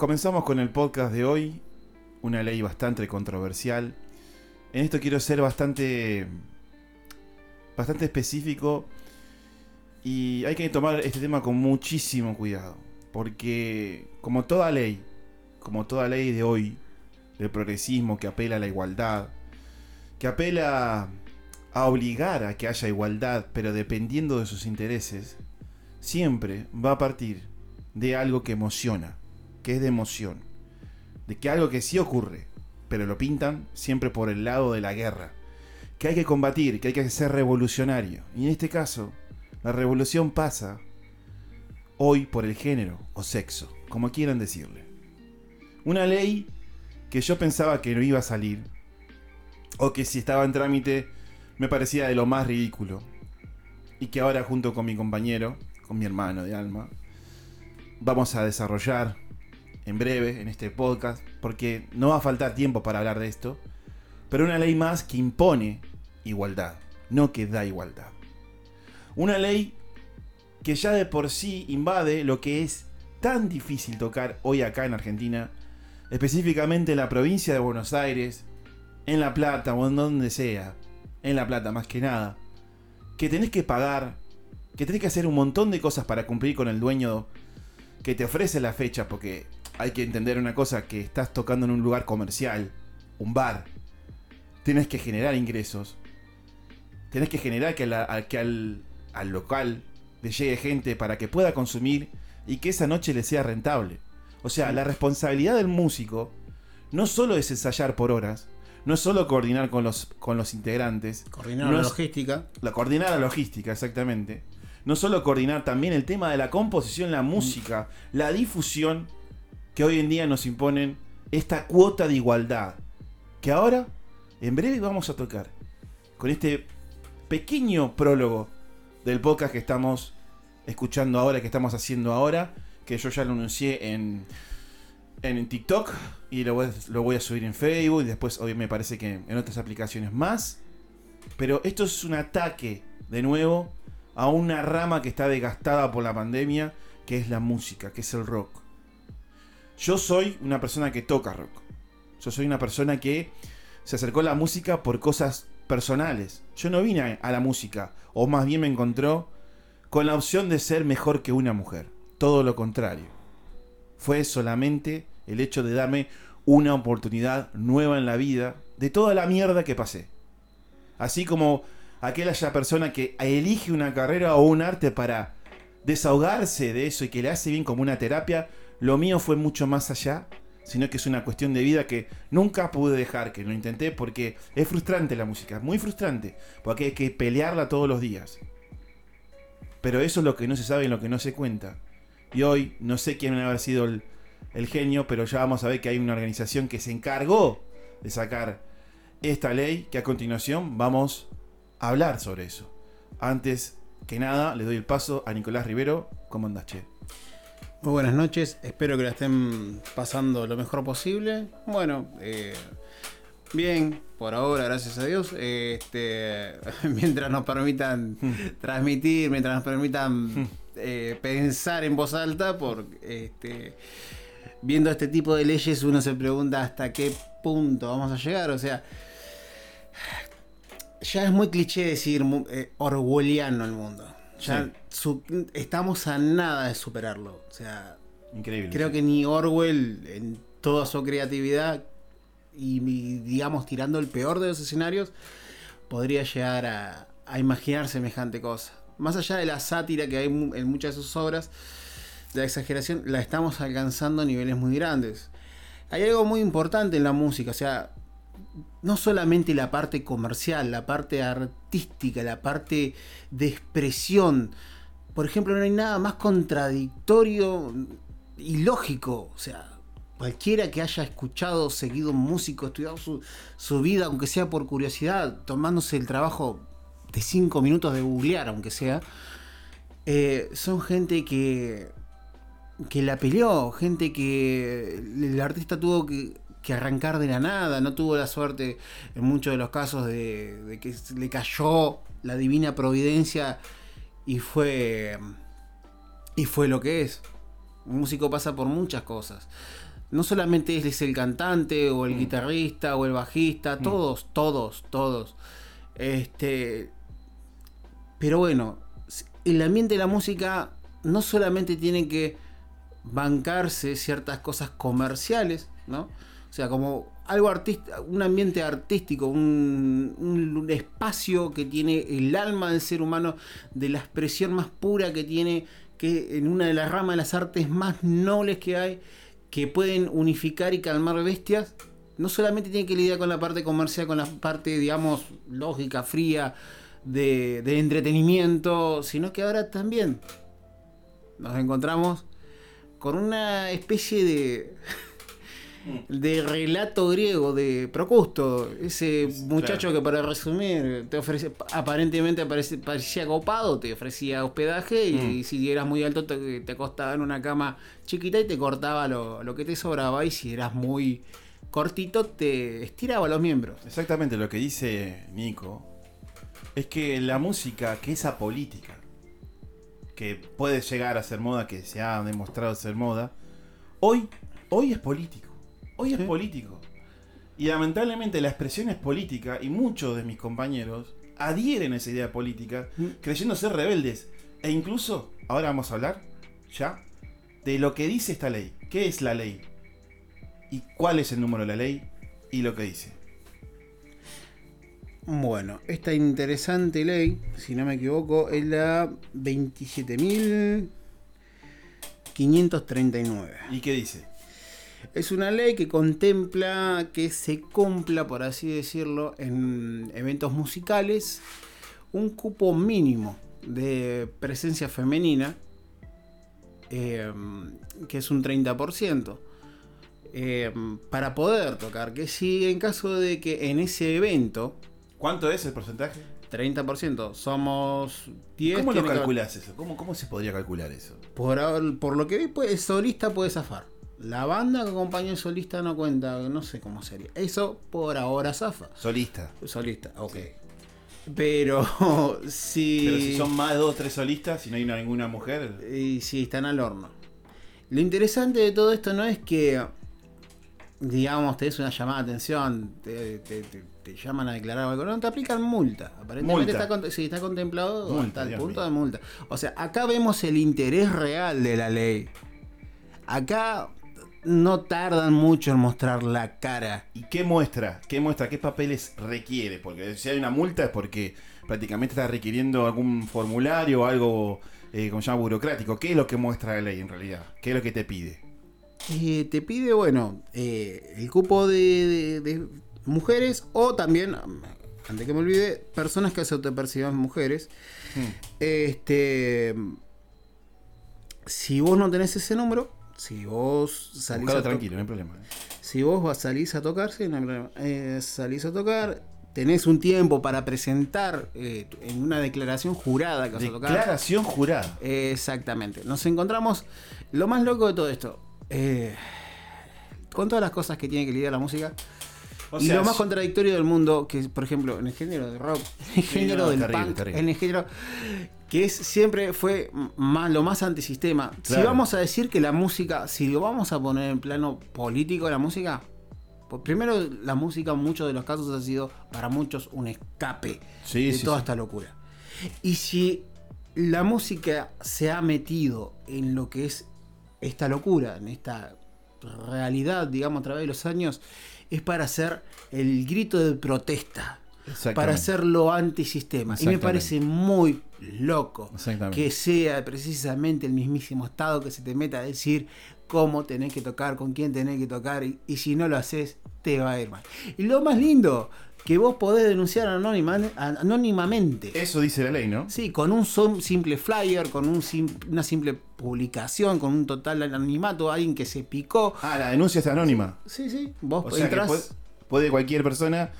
comenzamos con el podcast de hoy, una ley bastante controversial. En esto quiero ser bastante bastante específico y hay que tomar este tema con muchísimo cuidado, porque como toda ley, como toda ley de hoy, del progresismo que apela a la igualdad, que apela a obligar a que haya igualdad, pero dependiendo de sus intereses, siempre va a partir de algo que emociona, que es de emoción, de que algo que sí ocurre, pero lo pintan siempre por el lado de la guerra, que hay que combatir, que hay que ser revolucionario. Y en este caso, la revolución pasa hoy por el género o sexo, como quieran decirle. Una ley que yo pensaba que no iba a salir, o que si estaba en trámite me parecía de lo más ridículo, y que ahora junto con mi compañero, con mi hermano de alma, vamos a desarrollar en breve en este podcast, porque no va a faltar tiempo para hablar de esto, pero una ley más que impone igualdad, no que da igualdad. Una ley que ya de por sí invade lo que es tan difícil tocar hoy acá en Argentina, específicamente en la provincia de Buenos Aires, en La Plata o en donde sea, en La Plata más que nada, que tenés que pagar, que tenés que hacer un montón de cosas para cumplir con el dueño que te ofrece la fecha, porque hay que entender una cosa, que estás tocando en un lugar comercial, un bar, tienes que generar ingresos, tienes que generar que, que al, al local le llegue gente para que pueda consumir y que esa noche le sea rentable. O sea, la responsabilidad del músico no solo es ensayar por horas, no es solo coordinar con los, con los integrantes. Coordinar la logística. La, coordinar la logística, exactamente. No solo coordinar también el tema de la composición, la música, la difusión, que hoy en día nos imponen esta cuota de igualdad. Que ahora, en breve, vamos a tocar. Con este pequeño prólogo del podcast que estamos escuchando ahora, que estamos haciendo ahora, que yo ya lo anuncié en, en TikTok y lo voy, a subir en Facebook y después obviamente me parece que en otras aplicaciones más. Pero esto es un ataque, de nuevo, a una rama que está desgastada por la pandemia, que es la música, que es el rock. Yo soy una persona que toca rock. Yo soy una persona que se acercó a la música por cosas personales. Yo no vine a la música, o más bien me encontró con la opción de ser mejor que una mujer. Todo lo contrario. Fue solamente el hecho de darme una oportunidad nueva en la vida de toda la mierda que pasé. Así como aquella persona que elige una carrera o un arte para desahogarse de eso y que le hace bien como una terapia, lo mío fue mucho más allá sino que es una cuestión de vida que nunca pude dejar, que lo intenté porque es frustrante la música, muy frustrante, porque hay que pelearla todos los días. Pero eso es lo que no se sabe y lo que no se cuenta. Y hoy no sé quién haber sido el, genio, pero ya vamos a ver que hay una organización que se encargó de sacar esta ley, que a continuación vamos a hablar sobre eso. Antes que nada, le doy el paso a Nicolás Rivero. ¿Cómo? Muy buenas noches, espero que la estén pasando lo mejor posible. Bueno, eh, bien, por ahora, gracias a Dios. Este, mientras nos permitan transmitir, mientras nos permitan eh, pensar en voz alta, por este, viendo este tipo de leyes uno se pregunta hasta qué punto vamos a llegar. O sea, ya es muy cliché decir eh, orwelliano el mundo. Ya estamos a nada de superarlo. O sea, Increíble. Creo que ni Orwell, en toda su creatividad y, digamos, tirando el peor de los escenarios, podría llegar a, a imaginar semejante cosa. Más allá de la sátira que hay en muchas de sus obras, la exageración, la estamos alcanzando a niveles muy grandes. Hay algo muy importante en la música, o sea, no solamente la parte comercial, la parte artística, la parte de expresión. Por ejemplo, no hay nada más contradictorio y lógico. O sea, cualquiera que haya escuchado, seguido un músico, estudiado su, vida, aunque sea por curiosidad, tomándose el trabajo de cinco minutos de googlear, aunque sea, eh, son gente que, que la peleó, gente que el artista tuvo que que arrancar de la nada, no tuvo la suerte en muchos de los casos de, que le cayó la divina providencia y fue y fue lo que es. Un músico pasa por muchas cosas. no solamente es el cantante o el Mm. guitarrista o el bajista, Mm. todos, todos, todos. Este, pero bueno, el ambiente de la música no solamente tiene que bancarse ciertas cosas comerciales, ¿no? O sea, como algo artista, un ambiente artístico, un, un- espacio que tiene el alma del ser humano, de la expresión más pura que tiene, que en una de las ramas de las artes más nobles que hay, que pueden unificar y calmar bestias, no solamente tiene que lidiar con la parte comercial, con la parte, digamos, lógica, fría, de, de entretenimiento, sino que ahora también nos encontramos con una especie de de relato griego de Procusto, ese muchacho que para resumir te ofrece aparentemente aparece- parecía copado, te ofrecía hospedaje y Mm. si eras muy alto te, te acostaba en una cama chiquita y te cortaba lo, lo que te sobraba y si eras muy cortito te estiraba los miembros. Exactamente lo que dice Nico es que la música que es apolítica, que puede llegar a ser moda, que se ha demostrado ser moda, hoy, hoy es político. Hoy es político. Y lamentablemente la expresión es política y muchos de mis compañeros adhieren a esa idea política Mm. creyendo ser rebeldes. E incluso, ahora vamos a hablar, ya, de lo que dice esta ley. ¿Qué es la ley? ¿Y cuál es el número de la ley? Y lo que dice. Bueno, esta interesante ley, si no me equivoco, es la 27.539. ¿Y qué dice? Es una ley que contempla que se cumpla, por así decirlo, en eventos musicales un cupo mínimo de presencia femenina, eh, que es un 30%, eh, para poder tocar. Que si en caso de que en ese evento, ¿Cuánto es el porcentaje? 30%, somos 10... ¿Cómo lo que- calculás eso? ¿Cómo, ¿Cómo se podría calcular eso? Por, por lo que vi, pues, el solista puede zafar. La banda que acompaña al solista no cuenta, no sé cómo sería. Eso por ahora zafa. Solista. Solista, ok. Pero si. Pero si son más de dos o tres solistas, si no hay ninguna mujer. Y si están al horno. Lo interesante de todo esto no es que, digamos, te des una llamada de atención, te, te- te- te llaman a declarar algo, no, te aplican multa. Aparentemente Multa. está, sí, está contemplado Multa, hasta el Dios punto mío. de multa. O sea, acá vemos el interés real de la ley. Acá no tardan mucho en mostrar la cara. ¿Y qué muestra? ¿Qué muestra? ¿Qué papeles requiere? Porque si hay una multa es porque prácticamente está requiriendo algún formulario o algo, eh, como se llama, burocrático. ¿Qué es lo que muestra la ley en realidad? ¿Qué es lo que te pide? Eh, te pide, bueno, eh, el cupo de, de- de mujeres o también, antes que me olvide, personas que se autoperciban mujeres. Hmm. Este, si vos no tenés ese número, si vos salís Buscalo a tranquilo, no hay problema. ¿eh? si vos vas- salís a tocar, sí, no hay problema. Eh, salís a tocar, tenés un tiempo para presentar eh, en una declaración jurada que vas a tocar. Declaración jurada. Exactamente. Nos encontramos. Lo más loco de todo esto. eh, con todas las cosas que tiene que lidiar la música. O y sea, lo más contradictorio del mundo, que por ejemplo, en el género de rock, en el género no, del terrible, punk, terrible. en el género que es siempre fue más, lo más antisistema. Si vamos a decir que la música, si lo vamos a poner en plano político la música, pues primero la música en muchos de los casos ha sido para muchos un escape Sí, de sí, toda sí. esta locura. Y si la música se ha metido en lo que es esta locura, en esta realidad, digamos, a través de los años, es para hacer el grito de protesta, para hacer lo antisistema. Y me parece muy loco que sea precisamente el mismísimo Estado que se te meta a decir cómo tenés que tocar, con quién tenés que tocar, y, y si no lo haces, te va a ir mal. Y lo más lindo, que vos podés denunciar anónima- anónimamente. Eso dice la ley, ¿no? Sí, con un simple flyer, con un sim- una simple publicación, con un total anonimato, alguien que se picó. Ah, la denuncia es anónima. Sí, sí, vos O sea que puede, puede cualquier persona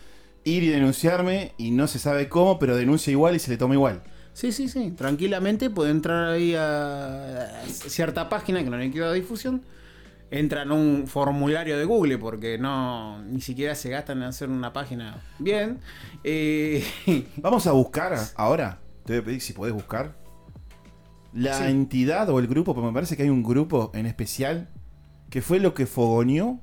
ir y denunciarme y no se sabe cómo, pero denuncia igual y se le toma igual. Sí, sí, sí. Tranquilamente puede entrar ahí a cierta página que no le queda difusión. Entra en un formulario de Google porque no ni siquiera se gastan en hacer una página bien. Eh, Vamos a buscar ahora. Te voy a pedir si podés buscar. La Sí. entidad o el grupo, porque me parece que hay un grupo en especial que fue lo que fogoneó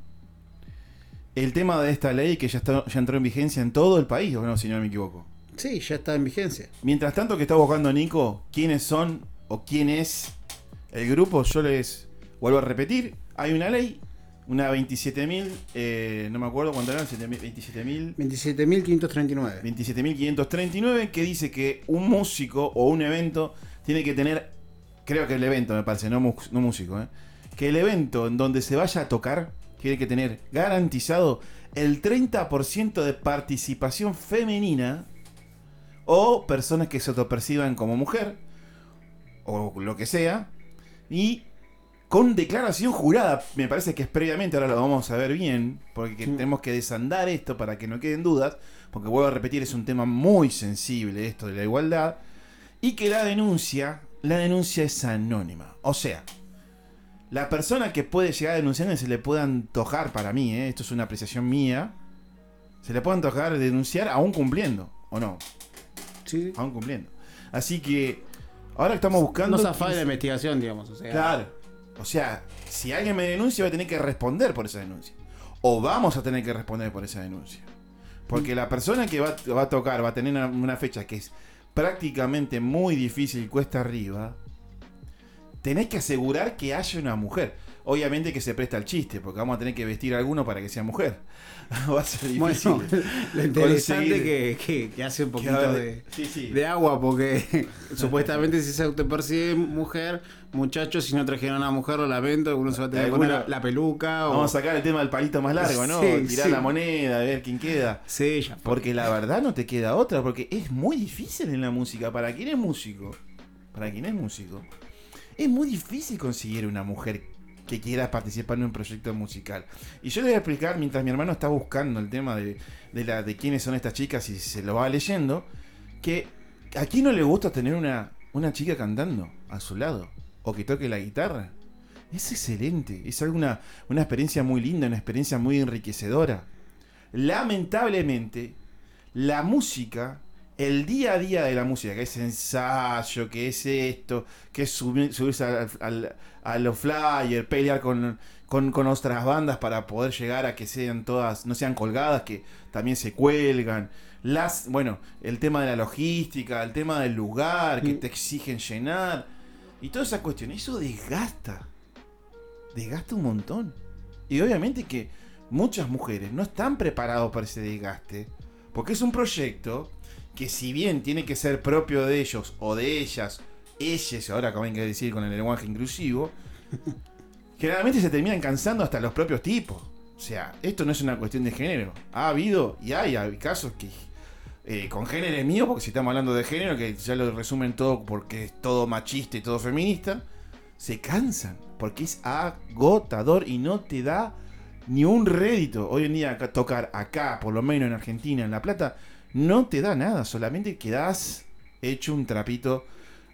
el tema de esta ley que ya, está, ya entró en vigencia en todo el país, ¿o no, si no me equivoco? Sí, ya está en vigencia. Mientras tanto que está buscando Nico, quiénes son o quién es el grupo, yo les vuelvo a repetir, hay una ley, una 27.000, eh, no me acuerdo cuánto eran, 27.000... 27.539. 27.539 que dice que un músico o un evento tiene que tener, creo que el evento me parece, no, no músico, ¿eh? que el evento en donde se vaya a tocar tiene que tener garantizado el 30% de participación femenina o personas que se autoperciban como mujer o lo que sea y con declaración jurada, me parece que es previamente, ahora lo vamos a ver bien, porque tenemos que desandar esto para que no queden dudas, porque vuelvo a repetir, es un tema muy sensible esto de la igualdad, y que la denuncia, la denuncia es anónima. O sea, la persona que puede llegar a denunciar se le puede antojar para mí, ¿eh? esto es una apreciación mía, se le puede antojar denunciar aún cumpliendo, ¿o no? Sí. Aún cumpliendo. Así que ahora estamos buscando... No se afane la investigación, digamos. O sea, Claro. O sea, si alguien me denuncia, voy a tener que responder por esa denuncia. O vamos a tener que responder por esa denuncia. Porque la persona que va, va a tocar va a tener una, una fecha que es prácticamente muy difícil, cuesta arriba. Tenés que asegurar que haya una mujer. Obviamente que se presta el chiste, porque vamos a tener que vestir a alguno para que sea mujer. va a ser difícil. Bueno, lo interesante que, que, que hace un poquito de, ver, sí, sí. de agua, porque supuestamente si se autopercibe mujer, muchachos, si no trajeron a una mujer, lo lamento, algunos se va a tener que poner la, la peluca o... Vamos a sacar el tema del palito más largo, ¿no? Sí, Tirar la moneda, a ver quién queda. Sí, ya fue. Porque la verdad no te queda otra, porque es muy difícil en la música. Para quien es músico, para quien es músico, es muy difícil conseguir una mujer que quiera participar en un proyecto musical. Y yo le voy a explicar, mientras mi hermano está buscando el tema de, de, de quiénes son estas chicas y se lo va leyendo, que a quién no le gusta tener una, una chica cantando a su lado, o que toque la guitarra. Es excelente, es alguna una experiencia muy linda, una experiencia muy enriquecedora lamentablemente, la música, el día a día de la música, que es ensayo, que es esto, que es subir- subirse al- al- a los flyers, pelear con, con, con otras bandas para poder llegar a que sean todas, no sean colgadas, que también se cuelgan. Las, bueno, el tema de la logística, el tema del lugar, que Mm. te exigen llenar, y toda esa cuestión, eso desgasta. Desgasta un montón. Y obviamente que muchas mujeres no están preparados para ese desgaste. Porque es un proyecto que si bien tiene que ser propio de ellos o de ellas, ellas, ahora como hay que decir con el lenguaje inclusivo, generalmente se terminan cansando hasta los propios tipos. O sea, esto no es una cuestión de género. Ha habido y hay, hay casos que eh, con género mío, porque si estamos hablando de género, que ya lo resumen todo porque es todo machista y todo feminista, se cansan. Porque es agotador y no te da ni un rédito. Hoy en día tocar acá, por lo menos en Argentina, en La Plata, no te da nada. Solamente quedás hecho un trapito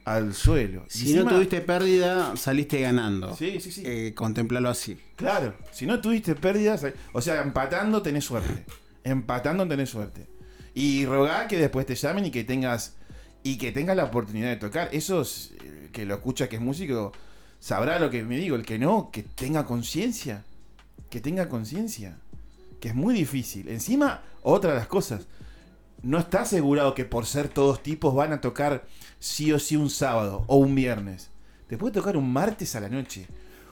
al suelo. Si Encima- no tuviste pérdida, saliste ganando. Sí, sí, sí. Eh, contemplalo así. Claro, si no tuviste pérdidas, o sea, empatando tenés suerte. Empatando tenés suerte. Y rogar que después te llamen y que tengas y que tengas la oportunidad de tocar. Eso es, eh, que lo escucha que es músico sabrá lo que me digo, el que no, que tenga conciencia. Que tenga conciencia. Que es muy difícil. Encima, otra de las cosas. No está asegurado que por ser todos tipos van a tocar sí o sí un sábado o un viernes. Te puede tocar un martes a la noche,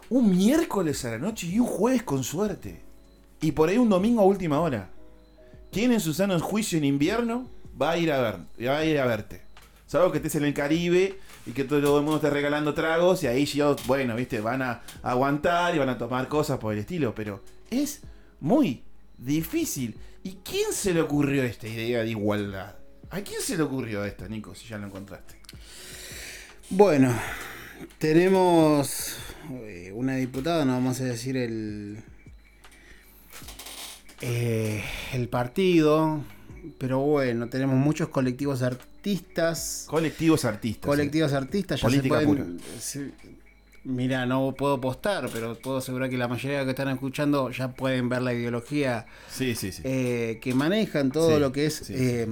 un miércoles a la noche y un jueves con suerte. Y por ahí un domingo a última hora. ¿Quién en su sano juicio en invierno va a ir a ver, va a ir a verte? Salvo que estés en el Caribe y que todo el mundo esté regalando tragos y ahí ya, bueno, viste, van a aguantar y van a tomar cosas por el estilo, pero es muy difícil. ¿Y quién se le ocurrió esta idea de igualdad? ¿A quién se le ocurrió esta, Nico, si ya lo encontraste? Bueno, tenemos eh, una diputada, no vamos a decir el, eh, el partido, pero bueno, tenemos muchos colectivos artistas. Colectivos artistas. Colectivos artistas ya Política se pueden. sí, mira, no puedo postar, pero puedo asegurar que la mayoría que están escuchando ya pueden ver la ideología Sí, sí, sí. eh, que manejan todo lo que es. eh,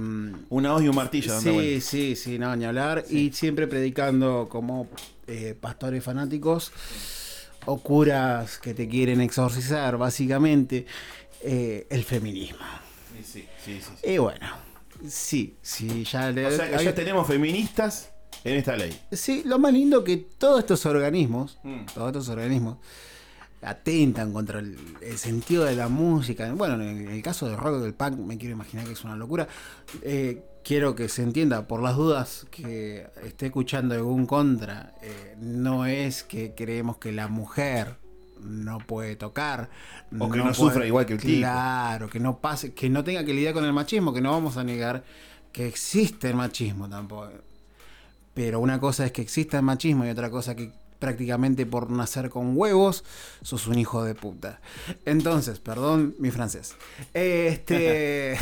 Una hoz y un martillo Sí, sí, sí, no, ni hablar. Y siempre predicando como eh, pastores fanáticos o curas que te quieren exorcizar, básicamente, eh, el feminismo. Sí, sí, sí. Y bueno, sí, sí, ya, le- O sea, que ya tenemos feministas en esta ley. Sí, lo más lindo que todos estos organismos, Mm. todos estos organismos, atentan contra el, el sentido de la música. Bueno, en el caso del rock del punk, me quiero imaginar que es una locura. Eh, quiero que se entienda, por las dudas que esté escuchando algún contra, eh, no es que creemos que la mujer no puede tocar O que no sufra igual que el tipo. claro que no pase que no tenga que lidiar con el machismo que no vamos a negar que existe el machismo tampoco pero una cosa es que exista el machismo y otra cosa que prácticamente por nacer con huevos sos un hijo de puta. Entonces, perdón mi francés. Este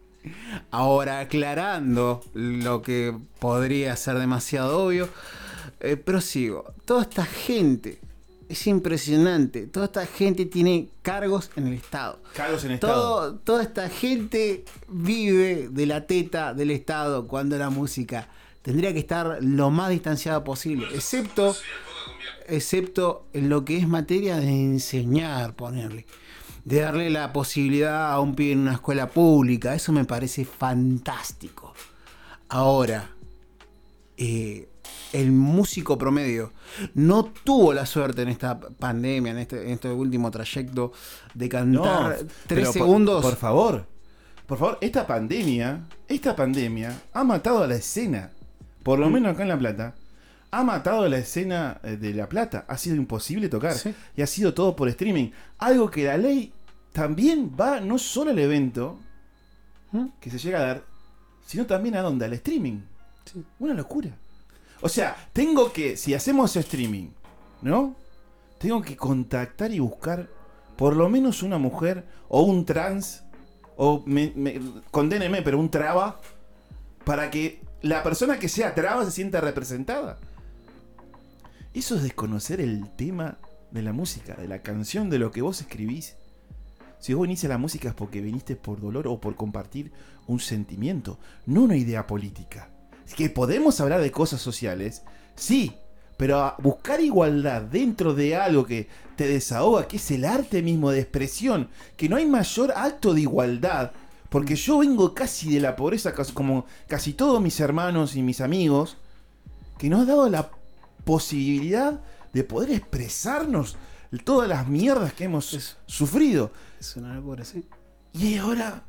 ahora aclarando lo que podría ser demasiado obvio, eh, prosigo. Toda esta gente es impresionante. Toda esta gente tiene cargos en el Estado. Cargos en Estado. Todo, toda esta gente vive de la teta del Estado cuando la música tendría que estar lo más distanciada posible, excepto, excepto en lo que es materia de enseñar, ponerle, de darle la posibilidad a un pibe en una escuela pública, eso me parece fantástico. Ahora, eh, el músico promedio no tuvo la suerte en esta pandemia, en este, en este último trayecto, de cantar tres por- segundos. Por, favor, por favor, esta pandemia, esta pandemia ha matado a la escena. Por lo menos acá en La Plata. Ha matado la escena eh, de La Plata. Ha sido imposible tocar. Sí. Y ha sido todo por streaming. Algo que la ley también va no solo al evento ¿Mm? que se llega a dar, sino también a dónde, al streaming. Sí. Una locura. O sea, tengo que, si hacemos streaming, ¿no? Tengo que contactar y buscar por lo menos una mujer o un trans, o me, me- condéneme, pero un traba, para que la persona que sea traba se sienta representada. Eso es desconocer el tema de la música, de la canción, de lo que vos escribís. Si vos viniste a la música es porque viniste por dolor o por compartir un sentimiento, no una idea política. Es que podemos hablar de cosas sociales, sí, pero buscar igualdad dentro de algo que te desahoga, que es el arte mismo de expresión, que no hay mayor acto de igualdad, porque yo vengo casi de la pobreza, como casi todos mis hermanos y mis amigos, que nos ha dado la posibilidad de poder expresarnos todas las mierdas que hemos Eso. sufrido. Es una locura, sí. Y ahora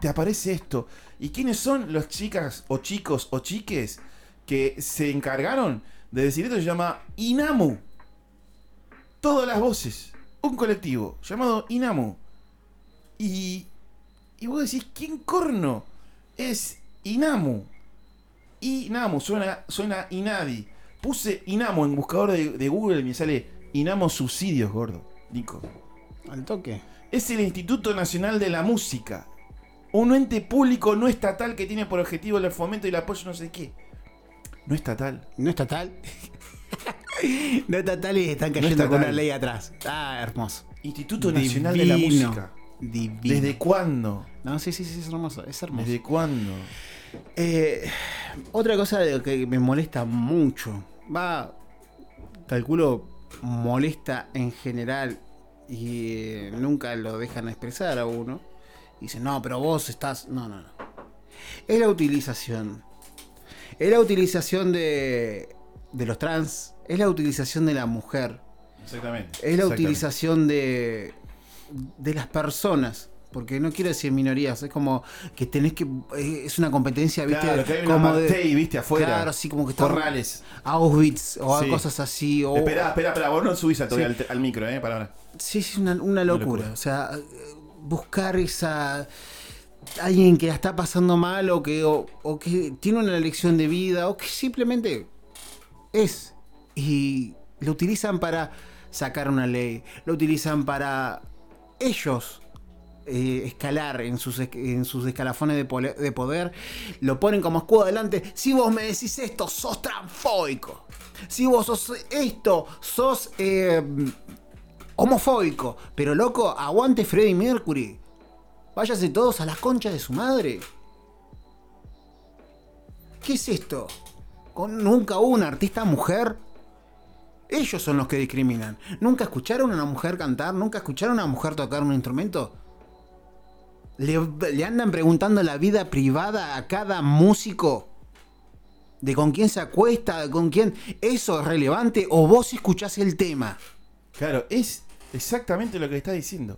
te aparece esto. ¿Y quiénes son los chicas o chicos o chiques que se encargaron de decir esto? Se llama Inamu. Todas las voces. Un colectivo llamado Inamu. Y, y vos decís, ¿quién corno es Inamu? Inamu, suena, suena Inadi. Puse Inamu en buscador de, de Google y me sale Inamu Subsidios, gordo. Nico Al toque. es el Instituto Nacional de la Música. Un ente público no estatal que tiene por objetivo el fomento y el apoyo no sé qué. No estatal. No estatal. no estatal y están cayendo estatal. con una ley atrás. Ah, hermoso. Instituto Nacional de la. Música. Divino. ¿Desde cuándo? No, sí, sí, sí, es hermoso. Es hermoso. ¿Desde cuándo? Eh, otra cosa que me molesta mucho, va, calculo, molesta en general y eh, nunca lo dejan expresar a uno. Dicen, no, pero vos estás... No, no, no. Es la utilización. Es la utilización de, de los trans. Es la utilización de la mujer. Exactamente. Es la utilización de, de las personas. Porque no quiero decir minorías, es como que tenés que. eh, Es una competencia, ¿viste? Claro, que hay una como de. Martey, viste, afuera. Claro, así como que está- Corrales. Auschwitz o Sí. cosas así. O, Espera, espera, espera. Vos no subís a Sí. al, al micro, ¿eh? Para ahora. Sí, sí, una, una locura. locura. O sea, buscar esa. Alguien que la está pasando mal o que, o, o que tiene una lección de vida o que simplemente es. Y lo utilizan para sacar una ley. Lo utilizan para ellos eh, escalar en sus, en sus escalafones de, de poder. Lo ponen como escudo adelante. Si vos me decís esto, sos transfóbico. Si vos sos esto, sos eh, homofóbico. Pero loco, aguante Freddie Mercury. Váyase todos a las conchas de su madre. ¿Qué es esto? Con- Nunca hubo una artista mujer Ellos son los que discriminan. ¿Nunca escucharon a una mujer cantar? ¿Nunca escucharon a una mujer tocar un instrumento? Le, andan preguntando la vida privada a cada músico. De con quién se acuesta, con quién. ¿Eso es relevante o vos escuchás el tema? Claro, es exactamente lo que está diciendo.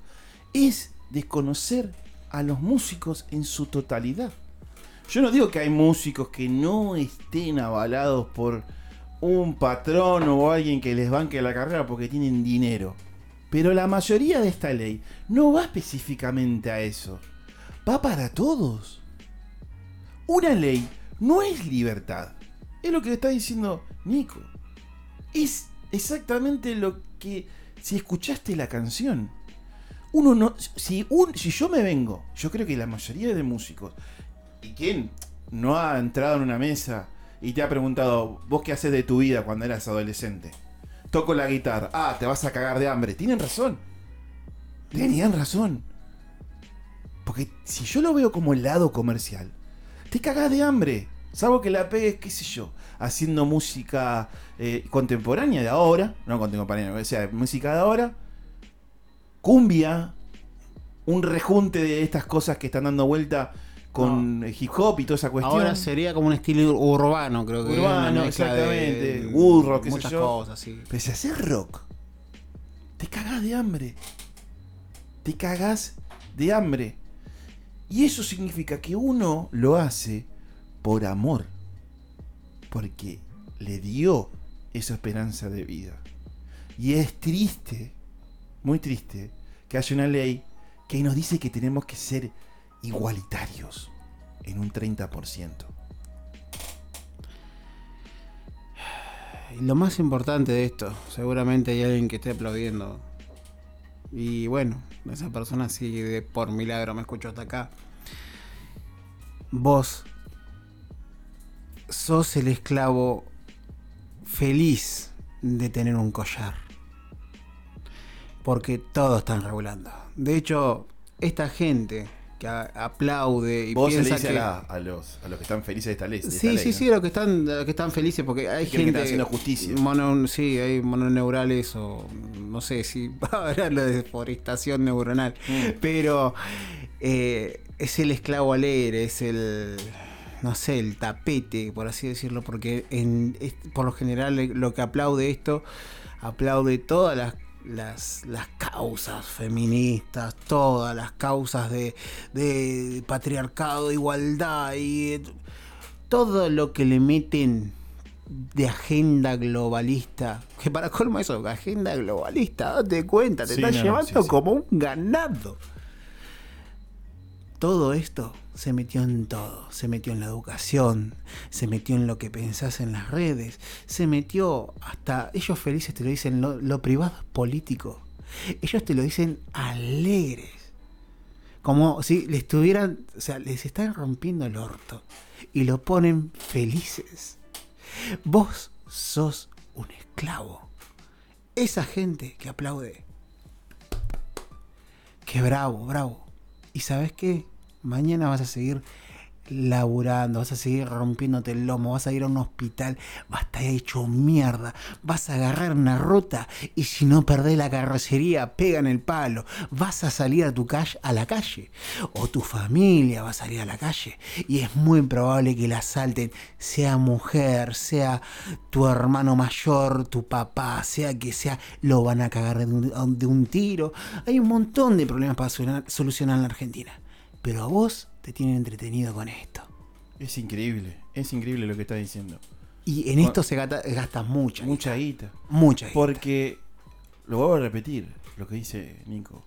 Es desconocer a los músicos en su totalidad. Yo no digo que hay músicos que no estén avalados por un patrón o alguien que les banque la carrera porque tienen dinero. Pero la mayoría de esta ley no va específicamente a eso. Va para todos. Una ley no es libertad. Es lo que está diciendo Nico. Es exactamente lo que si escuchaste la canción. Uno no si un si yo me vengo, yo creo que la mayoría de músicos y quién no ha entrado en una mesa y te ha preguntado, ¿vos qué haces de tu vida cuando eras adolescente? Toco la guitarra. Ah, te vas a cagar de hambre. Tienen razón. Tenían razón. Porque si yo lo veo como el lado comercial, te cagás de hambre. Salvo que la pegues, qué sé yo, haciendo música eh, contemporánea de ahora. No contemporánea, o sea, música de ahora. Cumbia. Un rejunte de estas cosas que están dando vuelta con hip hop y toda esa cuestión. Ahora sería como un estilo urbano, creo que. Urbano, exactamente. rock, qué sé muchas yo. cosas, sí. Pero si haces rock, te cagás de hambre. Te cagás de hambre. Y eso significa que uno lo hace por amor. Porque le dio esa esperanza de vida. Y es triste, muy triste, que haya una ley que nos dice que tenemos que ser igualitarios en un 30%. Y lo más importante de esto, seguramente hay alguien que esté aplaudiendo. Y bueno, esa persona sí de por milagro me escuchó hasta acá. Vos sos el esclavo feliz de tener un collar. Porque todos están regulando. De hecho, esta gente que a- aplaude y Vos se le piensa dice que... a, la- a los, a los que están felices de esta ley. de esta Sí, ley, sí, ¿no? sí, los que están, los que están felices porque hay Que que gente. están haciendo justicia. mono- sí, hay mononeurales o no sé si va a haber de deforestación neuronal. Mm. Pero eh, es el esclavo alegre, es el. No sé, el tapete, por así decirlo, porque en, es- por lo general lo que aplaude esto, aplaude todas las, las, las causas feministas, todas las causas de, de patriarcado, igualdad y todo lo que le meten de agenda globalista, que para colmo eso, agenda globalista, date cuenta, te Sí, estás no, llevando sí. como un ganado. Todo esto se metió en todo, se metió en la educación, se metió en lo que pensás en las redes, se metió hasta, ellos felices te lo dicen, lo, privado es político, ellos te lo dicen alegres, como si le estuvieran, o sea, les están rompiendo el orto y lo ponen felices. Vos sos un esclavo. Esa gente que aplaude. Que bravo, bravo. ¿Y sabes qué? Mañana vas a seguir laburando, vas a seguir rompiéndote el lomo, vas a ir a un hospital, vas a estar hecho mierda, vas a agarrar una ruta y si no perdés la carrocería, pega en el palo, vas a salir a tu calle, a la calle, o tu familia va a salir a la calle y es muy probable que la asalten, sea mujer, sea tu hermano mayor, tu papá, sea que sea, lo van a cagar de un, de un tiro. Hay un montón de problemas para solucionar- en la Argentina, pero a vos te tienen entretenido con esto. Es increíble, es increíble lo que está diciendo. Y en esto se gasta, gasta mucha, Mucha guita. mucha. guita. Porque, lo vuelvo a repetir, lo que dice Nico,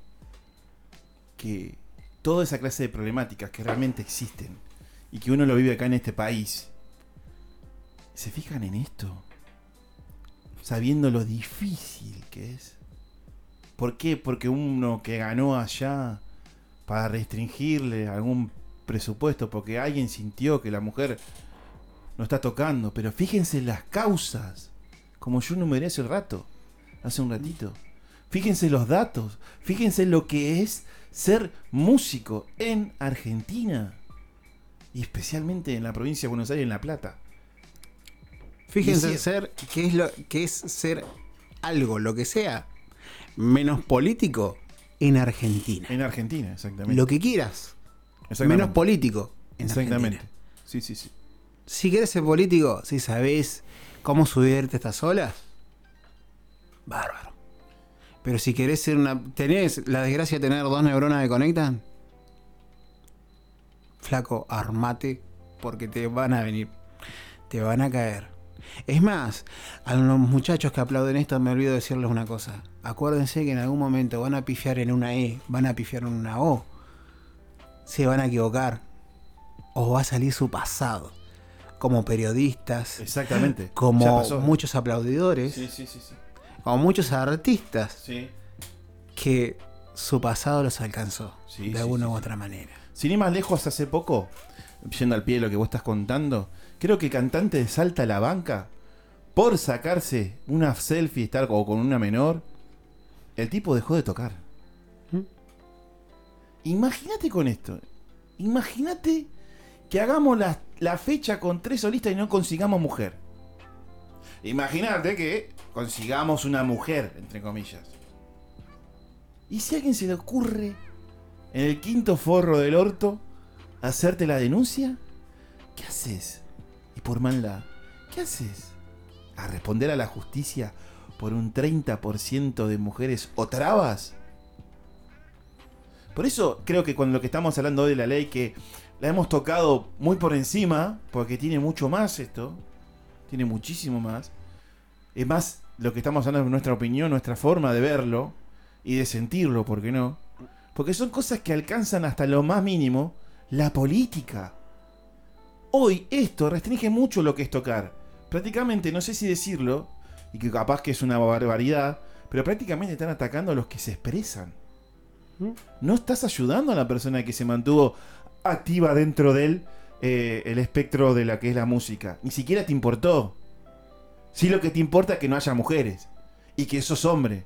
que toda esa clase de problemáticas que realmente existen y que uno lo vive acá en este país, ¿se fijan en esto? Sabiendo lo difícil que es. ¿Por qué? Porque uno que ganó allá para restringirle algún presupuesto, porque alguien sintió que la mujer no está tocando, pero fíjense las causas, como yo numeré hace un rato, hace un ratito. Fíjense los datos, fíjense lo que es ser músico en Argentina y especialmente en la provincia de Buenos Aires, en La Plata. Fíjense ser qué es lo que es ser algo, lo que sea, menos político, en Argentina. En Argentina, exactamente. Lo que quieras, Exactamente. menos político, en Exactamente. Argentina. Sí, sí, sí. Si querés ser político, si sabés cómo subirte estas olas, bárbaro. Pero si querés ser una. ¿Tenés la desgracia de tener dos neuronas que conectan? Flaco, armate porque te van a venir. Te van a caer. Es más, a los muchachos que aplauden esto me olvido decirles una cosa. Acuérdense que en algún momento van a pifiar en una E, van a pifiar en una O. Se van a equivocar. O va a salir su pasado. Como periodistas, Exactamente. Como pasó. muchos aplaudidores, Sí, sí, sí, sí. como muchos artistas Sí. que su pasado los alcanzó Sí, de alguna u otra manera. Sin ir más lejos, hace poco, yendo al pie de lo que vos estás contando, creo que el cantante de Salta a la Banca, por sacarse una selfie y estar o con una menor, el tipo dejó de tocar. ¿Mm? Imagínate con esto. Imagínate que hagamos la, la fecha con tres solistas y no consigamos mujer. Imagínate que consigamos una mujer, entre comillas. ¿Y si a alguien se le ocurre en el quinto forro del orto hacerte la denuncia? ¿Qué haces? Y por maldad, ¿qué haces? ¿A responder a la justicia por un 30% de mujeres o trabas? Por eso creo que con lo que estamos hablando de la ley, que la hemos tocado muy por encima, porque tiene mucho más esto, tiene muchísimo más. Es más, lo que estamos hablando es nuestra opinión, nuestra forma de verlo y de sentirlo, ¿por qué no? Porque son cosas que alcanzan hasta lo más mínimo la política. Hoy esto restringe mucho lo que es tocar. Prácticamente, no sé si decirlo, y que capaz que es una barbaridad, pero prácticamente están atacando a los que se expresan. No estás ayudando a la persona que se mantuvo activa dentro del eh, el espectro de la que es la música. Ni siquiera te importó. Sí lo que te importa es que no haya mujeres. Y que sos hombre.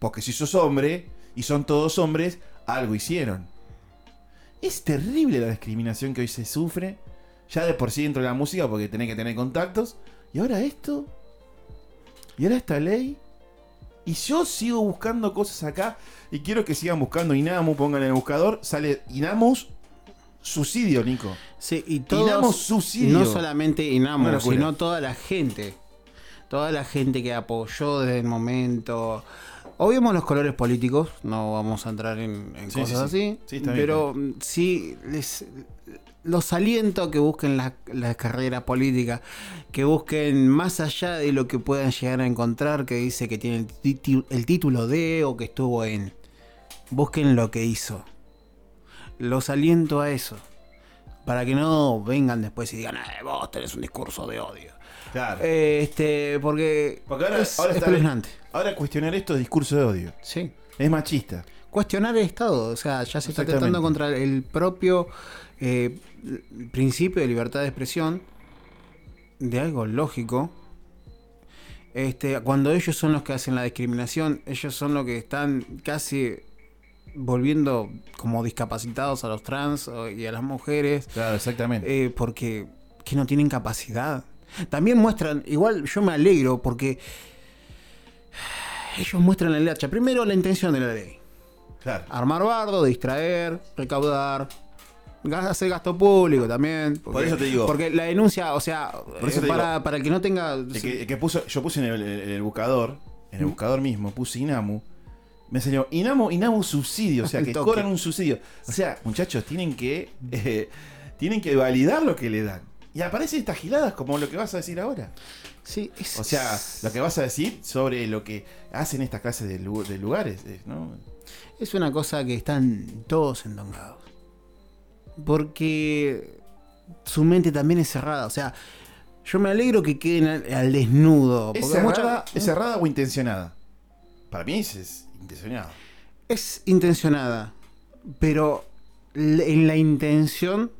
Porque si sos hombre, y son todos hombres, algo hicieron. Es terrible la discriminación que hoy se sufre. Ya de por sí dentro de la música, porque tenés que tener contactos. Y ahora esto. Y ahora esta ley. Y yo sigo buscando cosas acá. Y quiero que sigan buscando Inamu. Pongan en el buscador. Sale Inamus. Suicidio, Nico. Sí, y todos, Inamos suicidio. no solamente locura. sino toda la gente. Toda la gente que apoyó desde el momento. Obviemos los colores políticos, no vamos a entrar en, en Sí, cosas sí, sí. así. Sí, está bien, pero mm, sí, les, los aliento a que busquen la, la carrera política, que busquen más allá de lo que puedan llegar a encontrar, que dice que tiene el, título de o que estuvo en. Busquen lo que hizo. Los aliento a eso. Para que no vengan después y digan, "Eh, vos tenés un discurso de odio. Claro. Eh, este, porque, Porque ahora- es ahora está-. Ahora cuestionar esto es discurso de odio. Sí. Es machista. Cuestionar el Estado, o sea, ya se está tratando contra el propio eh, principio de libertad de expresión de algo lógico. Este, cuando ellos son los que hacen la discriminación, ellos son los que están casi volviendo como discapacitados a los trans y a las mujeres. Claro, exactamente. Eh, porque que no tienen capacidad. También muestran, igual yo me alegro porque ellos muestran la hacha. Primero la intención de la ley. Claro. Armar bardo, distraer, recaudar, hacer gasto público también. Porque, Por eso te digo. Porque la denuncia, o sea, para, digo. para el que no tenga... El que, el que puso, yo puse en el, buscador, en el Mm. buscador mismo, puse Inamu. Me enseñó Inamu, Inamu subsidio, o sea, que cobran un subsidio. O sea, muchachos, tienen que eh, tienen que validar lo que le dan. Y aparecen estas giladas como lo que vas a decir ahora. Sí, es- O sea, lo que vas a decir sobre lo que hacen estas clases de, de lugares, eh, ¿no? Es una cosa que están todos endongados. Porque su mente también es cerrada. O sea, yo me alegro que queden al, al desnudo. ¿Es cerrada, ¿Es cerrada o intencionada? Para mí es, es intencionada. es intencionada. Pero en la intención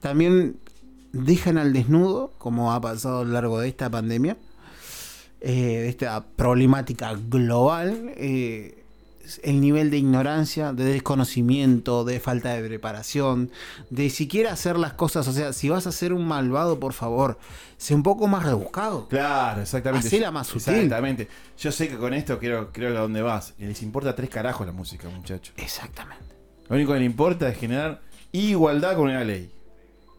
también dejan al desnudo, como ha pasado a lo largo de esta pandemia, eh, de esta problemática global. eh, el nivel de ignorancia, de desconocimiento, de falta de preparación, de siquiera hacer las cosas. O sea, si vas a ser un malvado, por favor, sé un poco más rebuscado. Claro, exactamente. Hacela más sutil. Exactamente. Yo sé que con esto creo, creo que a dónde vas. Y les importa tres carajos la música, muchachos. Exactamente. Lo único que le importa es generar igualdad con la ley.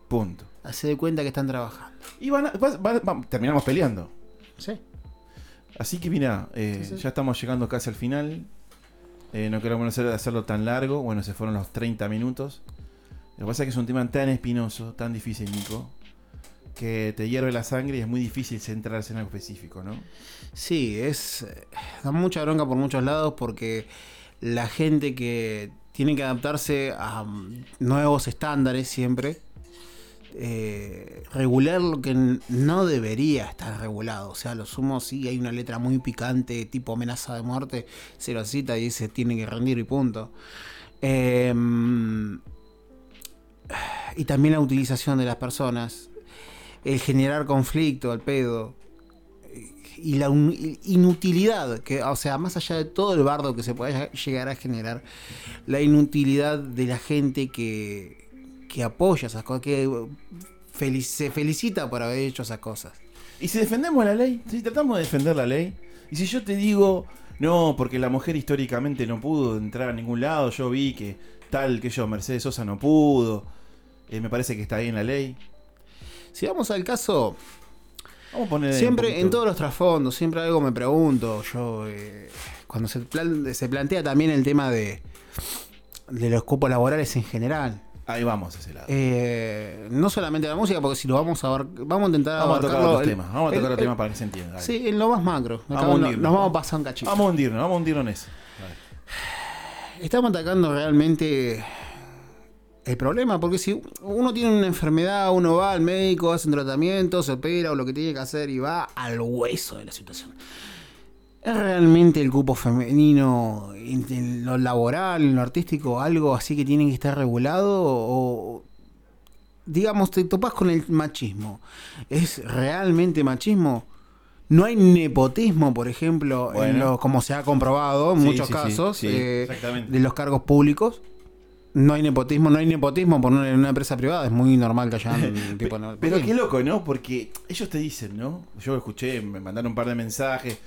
Punto. Hace de cuenta que están trabajando. Y van a- terminamos peleando. Sí. Así que mira, eh, Sí, sí. ya estamos llegando casi al final. Eh, no queremos hacer- hacerlo tan largo. Bueno, se fueron los 30 minutos. Lo que pasa es que es un tema tan espinoso, tan difícil, Nico, que te hierve la sangre y es muy difícil centrarse en algo específico, ¿no? Sí, es. eh, Da mucha bronca por muchos lados porque la gente que tiene que adaptarse a mm, nuevos estándares siempre. Eh, regular lo que no debería estar regulado. O sea, lo sumo sí hay una letra muy picante, tipo amenaza de muerte, se lo cita y dice tiene que rendir y punto. Em, y también la utilización de las personas. El generar conflicto al pedo y la inutilidad, que, o sea, más allá de todo el bardo que se pueda llegar a generar, la inutilidad de la gente que, que apoya esas cosas, que felic- se felicita por haber hecho esas cosas. Y si defendemos la ley, si tratamos de defender la ley, y si yo te digo, no, porque la mujer históricamente no pudo entrar a ningún lado, yo vi que tal que yo, Mercedes Sosa no pudo, eh, me parece que está ahí en la ley. Si vamos al caso, Vamos a poner siempre en todos los trasfondos, siempre algo me pregunto, yo, eh, cuando se, plan- se plantea también el tema de, de los cupos laborales en general. Ahí vamos a ese lado. Eh, no solamente la música, porque si lo vamos a ver, vamos a intentar vamos a tocar otros el- temas, vamos a el- tocar el- temas para que se entienda. dale. Sí, en lo más macro. Vamos no- nos vamos a pasar un cachito. Vamos a hundirnos, vamos a hundirnos en eso. Estamos atacando realmente el problema, porque si uno tiene una enfermedad, uno va al médico, hace un tratamiento, se opera o lo que tiene que hacer y va al hueso de la situación. ¿Es realmente el cupo femenino en lo laboral, en lo artístico, algo así que tiene que estar regulado? O, digamos, te topas con el machismo. ¿Es realmente machismo? No hay nepotismo, por ejemplo, en lo- como se ha comprobado en Sí, muchos sí, casos sí, eh, de los cargos públicos. No hay nepotismo, no hay nepotismo por una, en una empresa privada. Es muy normal que haya un tipo de Pero qué loco, ¿no? Porque ellos te dicen, ¿no? Yo escuché, me mandaron un par de mensajes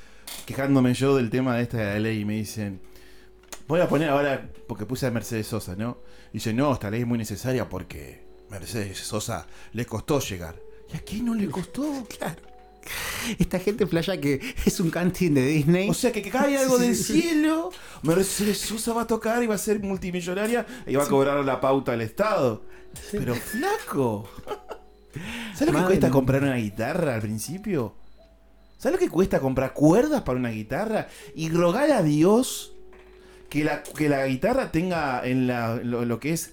quejándome yo del tema de esta ley y me dicen, voy a poner ahora, porque puse a Mercedes Sosa, ¿no? Y dice, no, esta ley es muy necesaria porque Mercedes Sosa le costó llegar. ¿Y a quién no le costó? Claro. Esta gente playa que es un canting de Disney. O sea, que, que cae algo del cielo, Mercedes Sosa va a tocar y va a ser multimillonaria y va a cobrar la pauta al Estado. Pero flaco. ¿Sabes lo que cuesta comprar una guitarra al principio? ¿Sabes lo que cuesta comprar cuerdas para una guitarra? Y rogar a Dios que la, que la guitarra tenga en la, lo, lo que es.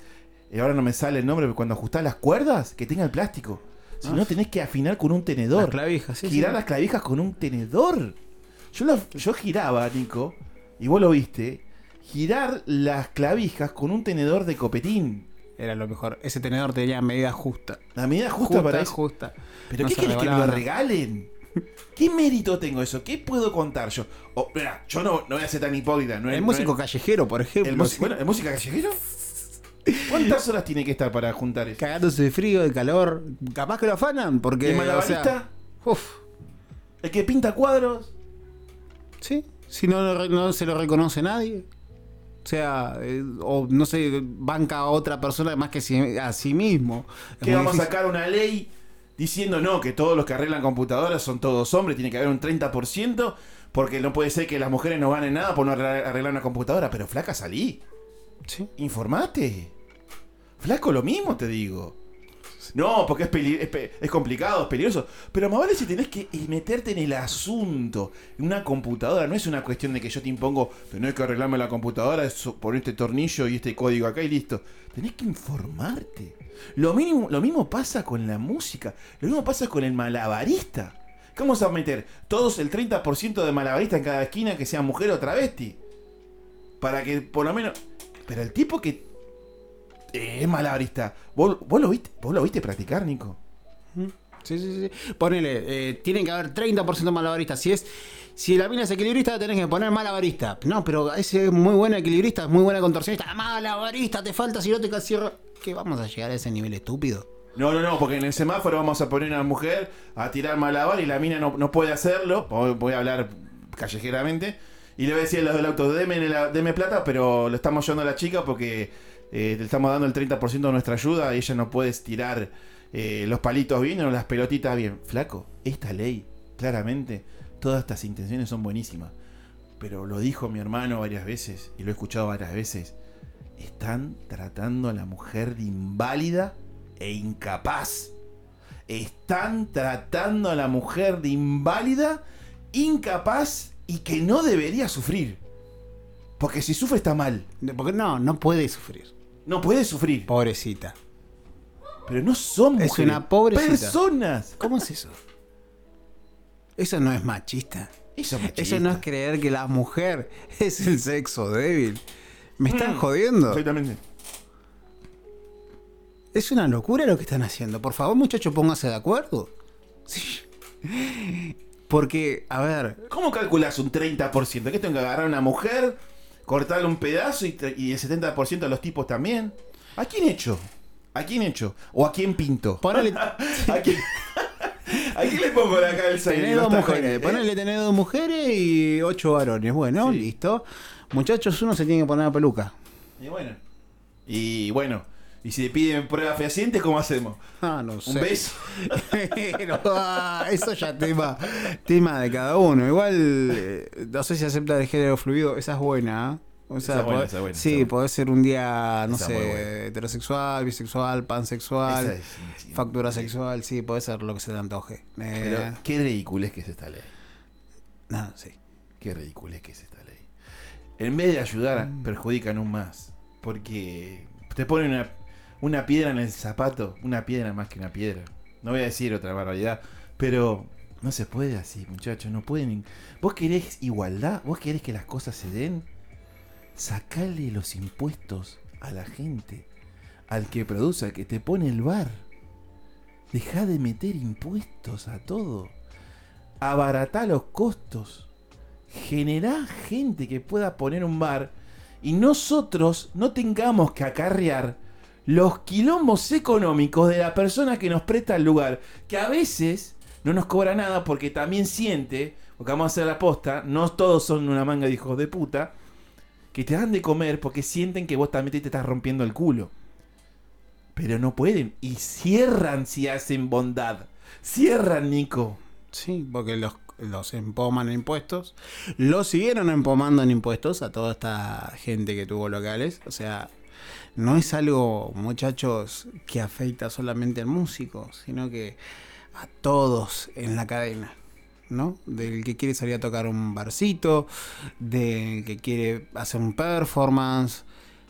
eh, Ahora no me sale el nombre, pero cuando ajustás las cuerdas, que tenga el plástico. Si Ah. no, tenés que afinar con un las tenedor. clavijas, sí, girar sí. las clavijas con un tenedor. Yo, yo giraba, Nico, y vos lo viste, girar las clavijas con un tenedor de copetín. Era lo mejor. Ese tenedor tenía medida justa. La medida justa, para eso. justa. ¿Pero No qué querés que me lo regalen? ¿Qué mérito tengo eso? ¿Qué puedo contar yo? Oh, mira, yo no, no voy a ser tan hipócrita. No es- el no músico es- callejero, por ejemplo. el, bueno, ¿el música callejero? ¿Cuántas horas tiene que estar para juntar eso? Cagándose de frío, de calor. Capaz que lo afanan, porque. ¿El o sea, malabarista? uf, ¿El que pinta cuadros? sí. Si no, no se lo reconoce nadie. O sea, eh, o no se banca a otra persona más que si- a sí mismo. Es que vamos a sacar una ley diciendo no, que todos los que arreglan computadoras son todos hombres, tiene que haber un 30%, porque no puede ser que las mujeres no ganen nada por no arreglar una computadora. Pero flaca, salí, Sí. informate. Flaco, lo mismo te digo. No, porque es, peli- es, pe- es complicado, es peligroso. Pero más vale si tenés que meterte en el asunto. En una computadora no es una cuestión de que yo te impongo, tenés que arreglarme la computadora, poner este tornillo y este código acá y listo. Tenés que informarte. Lo, mínimo, lo mismo pasa con la música. Lo mismo pasa con el malabarista. ¿Qué vamos a meter? Todos el 30% de malabarista en cada esquina que sea mujer o travesti. Para que por lo menos... Pero el tipo que eh, es malabarista. ¿Vos, vos lo viste, ¿Vos lo viste practicar, Nico? Sí, sí, sí. Ponele, eh, tienen que haber 30% malabaristas. Si es. Si la mina es equilibrista, tenés que poner malabarista. No, pero ese es muy buena equilibrista, es muy buena contorsionista. Malabarista, te falta si no te cierro. ¿Qué vamos a llegar a ese nivel estúpido? No, no, no, porque en el semáforo vamos a poner a una mujer a tirar malabar y la mina no, no puede hacerlo. Voy a hablar callejeramente. Y le voy a decir a los del auto, deme, la- deme plata, pero le estamos ayudando a la chica porque eh, le estamos dando el 30% de nuestra ayuda y ella no puede tirar eh, los palitos bien o las pelotitas bien. Flaco, esta ley, claramente, todas estas intenciones son buenísimas. Pero lo dijo mi hermano varias veces y lo he escuchado varias veces. Están tratando a la mujer de inválida e incapaz. Están tratando a la mujer de inválida, incapaz y que no debería sufrir. Porque si sufre está mal. Porque no, no puede sufrir. No puede sufrir. Pobrecita. Pero no son Es mujeres. una pobrecita. Personas. ¿Cómo es eso? Eso no es machista. Eso, es Eso no es creer que la mujer es el sexo débil. Me están Mm. jodiendo. Exactamente. Es una locura lo que están haciendo. Por favor, muchachos, pónganse de acuerdo. Sí. Porque, a ver, ¿Cómo calculas un 30%? ¿Que tengo que agarrar a una mujer, cortarle un pedazo y, el 70% a los tipos también? ¿A quién hecho? ¿A quién hecho? ¿O a quién pinto? ponele, ¿A quién, ¿A quién le pongo la calza tenés dos mujeres. eh? Ponele tener dos mujeres y ocho varones. Bueno, Sí. listo. Muchachos, uno se tiene que poner la peluca. Y bueno. Y bueno. Y si le piden prueba fehaciente, ¿cómo hacemos? Ah, no sé. ¿Un beso? Pero, ah, eso ya tema, tema de cada uno. Igual, eh, no sé si acepta el género fluido, esa es buena. ¿eh? O sea, buena, podés- buena, sí, podés ser un día, no Esa sé, heterosexual, bisexual, pansexual, Esa es- sí, sí. factura sexual, sí, puede ser lo que se te antoje. Pero Eh, qué ridícula es que es esta ley. no, sí. Qué ridícula es que es esta ley. En vez de ayudar, Mm. perjudican aún más. Porque te ponen una, una piedra en el zapato. Una piedra más que una piedra. No voy a decir otra barbaridad. Pero no se puede así, muchachos. No pueden. ¿Vos querés igualdad? ¿Vos querés que las cosas se den? Sacale los impuestos a la gente. Al que produce, al que te pone el bar. Deja de meter impuestos a todo. Abaratá los costos. Generá gente que pueda poner un bar. Y nosotros no tengamos que acarrear los quilombos económicos de la persona que nos presta el lugar. Que a veces no nos cobra nada porque también siente, porque vamos a hacer la posta, no todos son una manga de hijos de puta, que te dan de comer porque sienten que vos también te estás rompiendo el culo. Pero no pueden. Y cierran si hacen bondad. Cierran, Nico. Sí, porque los, los empoman en impuestos. Los siguieron empomando en impuestos a toda esta gente que tuvo locales. O sea, no es algo, muchachos, que afecta solamente al músico, sino que a todos en la cadena. ¿No? Del que quiere salir a tocar un barcito, del que quiere hacer un performance.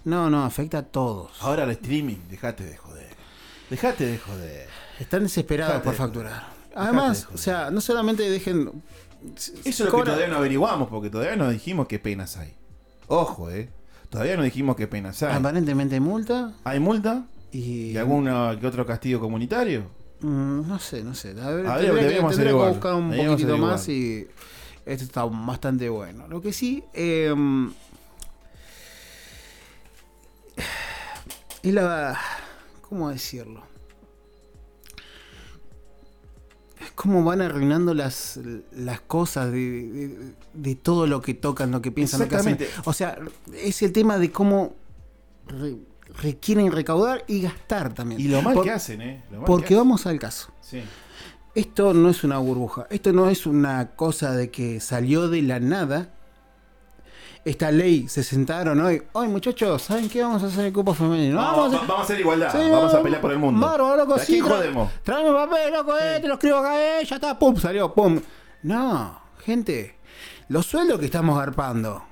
No, no, afecta a todos. Ahora el streaming, dejate de joder. Dejate de joder. Están desesperados Dejate por de facturar. de Además, o sea, no solamente dejen. Eso es lo que todavía no averiguamos, porque todavía no dijimos qué penas hay. Ojo, eh. Todavía no dijimos qué penas hay. Aparentemente hay multa ¿Hay multa? y. ¿Y algún que otro castigo comunitario? Mm, no sé, no sé. A ver, tendría que, tendría que buscar un Deberíamos poquitito más y. Esto está bastante bueno. Lo que sí. eh, es la. ¿Cómo decirlo? Es como van arruinando las, las cosas de, de- de todo lo que tocan, lo que piensan, lo que hacen. O sea, es el tema de cómo requieren recaudar y gastar también. Y lo mal Por- que hacen, eh. Lo mal Porque que vamos al caso. Sí. Esto no es una burbuja, esto no es una cosa de que salió de la nada. Esta ley se sentaron hoy. Hoy, muchachos, ¿saben qué vamos a hacer el cupo femenino? Vamos, Vamos a vamos a hacer igualdad. Sí, vamos a pelear por el mundo. Bárbaro, loco, ¿A sí, jodemos? Tráeme papel, loco, eh, te lo escribo acá, eh, ya está, pum, salió, pum. No, gente, los sueldos que estamos garpando.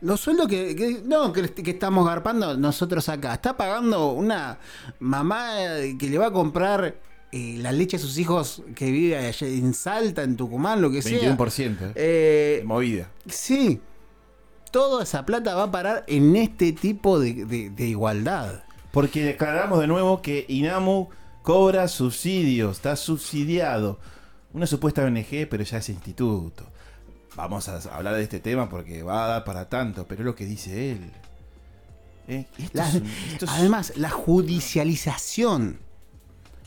Los sueldos que, que- no, que, que estamos garpando nosotros acá. Está pagando una mamá que le va a comprar eh, la leche a sus hijos que vive allá en Salta, en Tucumán, lo que sea. 21%. eh. Eh, movida. sí, toda esa plata va a parar en este tipo de, de- de igualdad. Porque declaramos de nuevo que Inamu cobra subsidios, está subsidiado. Una supuesta ONG, pero ya es instituto. Vamos a hablar de este tema porque va a dar para tanto, pero es lo que dice él. ¿Eh? La- es es- además, la judicialización.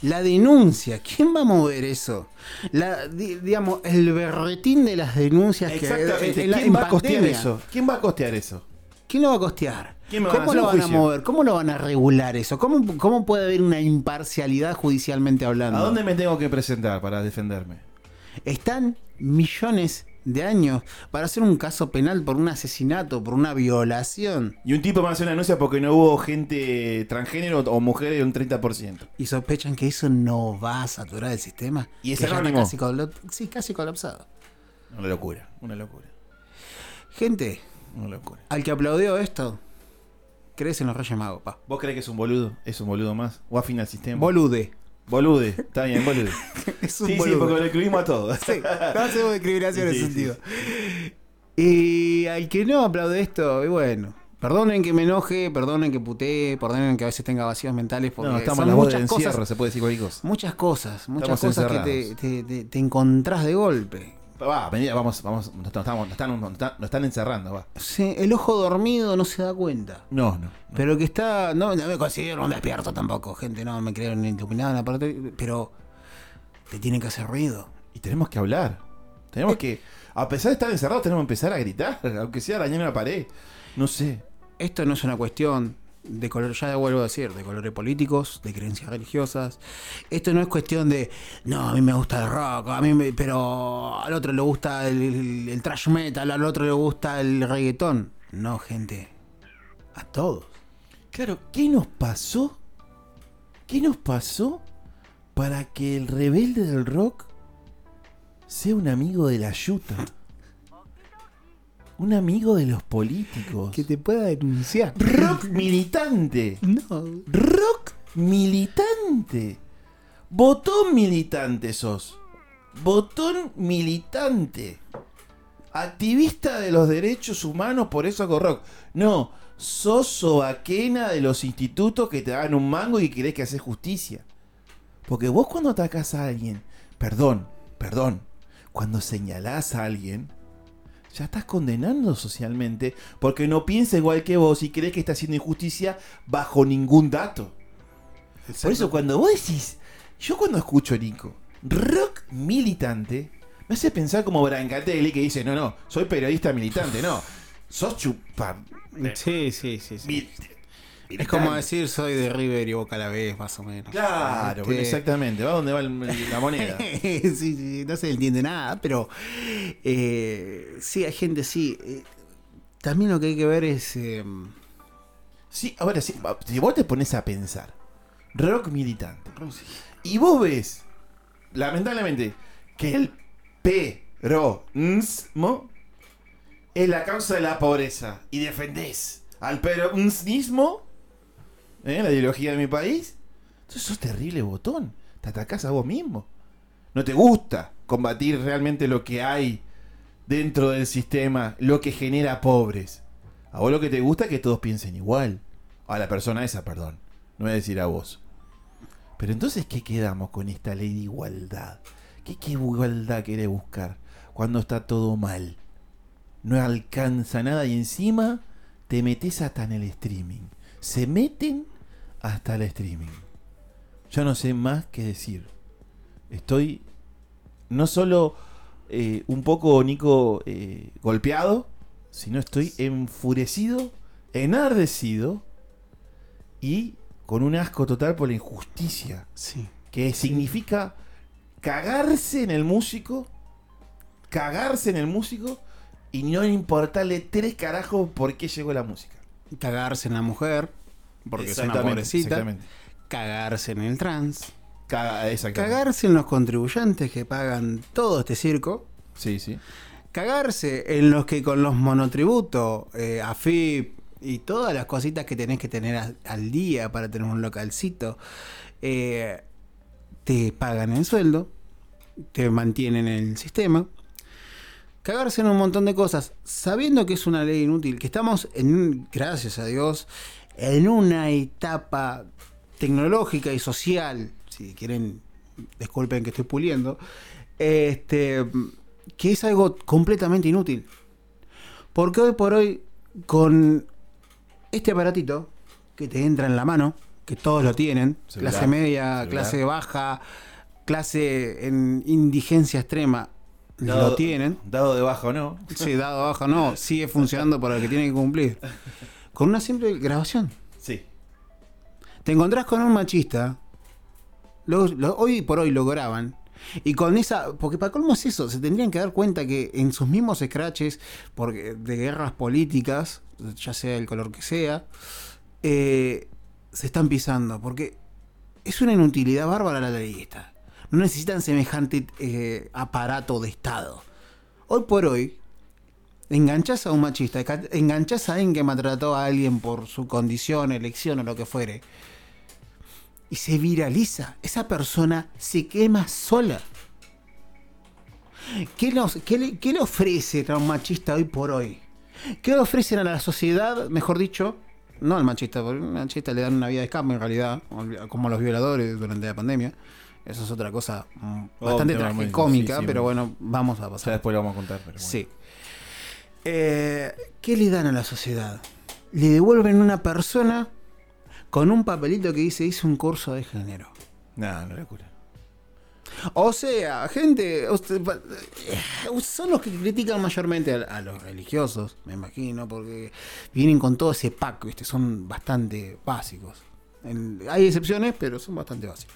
La denuncia, ¿quién va a mover eso? La, digamos, el berretín de las denuncias que Exactamente. en la- ¿Quién en va a costear eso? ¿Quién va a costear eso? ¿Quién lo va a costear? ¿Quién me va a ¿Cómo lo van a mover? ¿Cómo lo van a regular eso? ¿Cómo, ¿Cómo puede haber una imparcialidad judicialmente hablando? ¿A dónde me tengo que presentar para defenderme? Están millones de años para hacer un caso penal por un asesinato, por una violación. Y un tipo me hace una denuncia porque no hubo gente transgénero o mujeres de un 30%. Y sospechan que eso no va a saturar el sistema. Y es anónimo. casi, sí, casi colapsado. Una locura, una locura, Gente, una locura. al que aplaudió esto, crees en los Reyes Magos, pa. ¿Vos crees que es un boludo? ¿Es un boludo más? ¿O afina al sistema? Bolude. Bolude, está bien, bolude. Es un Sí, sí, boludo. porque lo escribimos a todos. Sí, no hacemos discriminación en Sí, ese sí, sentido. Y al que no aplaude esto, y bueno, perdonen que me enoje, perdonen que putee, perdonen que a veces tenga vacíos mentales, porque No, estamos son en la voz de muchas encierro, cosas, se puede decir cualquier cosa. muchas cosas, muchas Estamos cosas que te, te- te- te encontrás de golpe. Va, vení, vamos, vamos, nos, estamos, nos están, nos están- nos están encerrando, va. Sí, el ojo dormido no se da cuenta. No, no. Pero que está. No, no me considero un despierto tampoco, gente. No me creo ni iluminado en la parte. Pero. Te tiene que hacer ruido. Y tenemos que hablar. Tenemos que, a pesar de estar encerrados, tenemos que empezar a gritar, aunque sea arañar una pared. No sé. Esto no es una cuestión de color, ya vuelvo a decir, de colores políticos, de creencias religiosas. Esto no es cuestión de, no, a mí me gusta el rock, a mí me- pero al otro le gusta el, el, thrash metal, al otro le gusta el reggaetón. No, gente. A todos. Claro, ¿qué nos pasó? ¿Qué nos pasó para que el rebelde del rock sea un amigo de la yuta? Un amigo de los políticos. Que te pueda denunciar. Rock militante. No. Rock militante. Botón militante sos. Botón militante. Activista de los derechos humanos, por eso hago rock. No, sos sobaquena de los institutos que te dan un mango y querés que haces justicia. Porque vos cuando atacás a alguien, perdón, perdón, cuando señalás a alguien, ya estás condenando socialmente porque no piensa igual que vos y crees que está haciendo injusticia bajo ningún dato. Por eso cuando vos decís, yo cuando escucho Nico, rock militante, me hace pensar como Brancatelli que dice, no, no, soy periodista militante, no, sos chupa... Sí, sí, sí. sí. Es como decir soy de River y Boca a la vez, más o menos. Claro, Este, exactamente, va donde va el- la moneda. sí, sí, no se entiende nada, pero eh, sí, hay gente, sí. eh, también lo que hay que ver es... eh, Sí, ahora sí, si vos te pones a pensar, rock militante, y vos ves, lamentablemente, que el peronismo es la causa de la pobreza y defendés al peronismo, ¿eh? la ideología de mi país, entonces sos terrible botón, te atacás a vos mismo. No te gusta combatir realmente lo que hay dentro del sistema, lo que genera pobres. A vos lo que te gusta es que todos piensen igual. A la persona esa, perdón. No voy a decir a vos. Pero entonces, ¿qué quedamos con esta ley de igualdad? ¿Qué, qué igualdad querés buscar cuando está todo mal? No alcanza nada y encima te metes hasta en el streaming. Se meten hasta el streaming. Yo no sé más qué decir. Estoy no solo eh, un poco, Nico, eh, golpeado, sino estoy enfurecido, enardecido y con un asco total por la injusticia sí. que significa cagarse en el músico, cagarse en el músico y no importarle tres carajos por qué llegó la música. Cagarse en la mujer, porque es una pobrecita. Cagarse en el trans. Caga-. Cagarse en los contribuyentes que pagan todo este circo. Sí, sí. Cagarse en los que con los monotributos, eh, AFIP y todas las cositas que tenés que tener a- al día para tener un localcito, eh, te pagan el sueldo, te mantienen en el sistema. Cagarse en un montón de cosas, sabiendo que es una ley inútil, que estamos, en, gracias a Dios, en una etapa tecnológica y social si quieren, disculpen que estoy puliendo, este, que es algo completamente inútil. Porque hoy por hoy, con este aparatito que te entra en la mano, que todos lo tienen, Celular, clase media, celular. clase baja, clase en indigencia extrema, lo tienen. Dado de baja o no. Sí, dado baja no, sigue funcionando para el que tiene que cumplir. Con una simple grabación. Sí. Te encontrás con un machista, lo- lo- hoy por hoy lo graban, y con esa, porque para colmo es eso, se tendrían que dar cuenta que en sus mismos scratches porque, de guerras políticas, ya sea el color que sea, eh, se están pisando, porque es una inutilidad bárbara la ley esta. No necesitan semejante eh, aparato de Estado. Hoy por hoy, enganchás a un machista, enganchás a alguien que maltrató a alguien por su condición, elección o lo que fuere, y se viraliza. Esa persona se quema sola. ¿Qué, nos- qué le, qué le ofrecen a un machista hoy por hoy? ¿Qué le ofrecen a la sociedad, mejor dicho? No al machista, porque al machista le dan una vida de escape en realidad, como a los violadores durante la pandemia. Eso es otra cosa mm, Oh, bastante muy- tragicómica, pero bueno, vamos a O pasar. sea, después lo vamos a contar. Pero bueno. Sí. Eh, ¿Qué le dan a la sociedad? Le devuelven una persona con un papelito que dice hice un curso de género. Nah, no locura. O sea, gente, usted- eh, son los que critican mayormente a, a los religiosos, me imagino, porque vienen con todo ese pack, ¿viste? son bastante básicos. En- hay excepciones, pero son bastante básicos.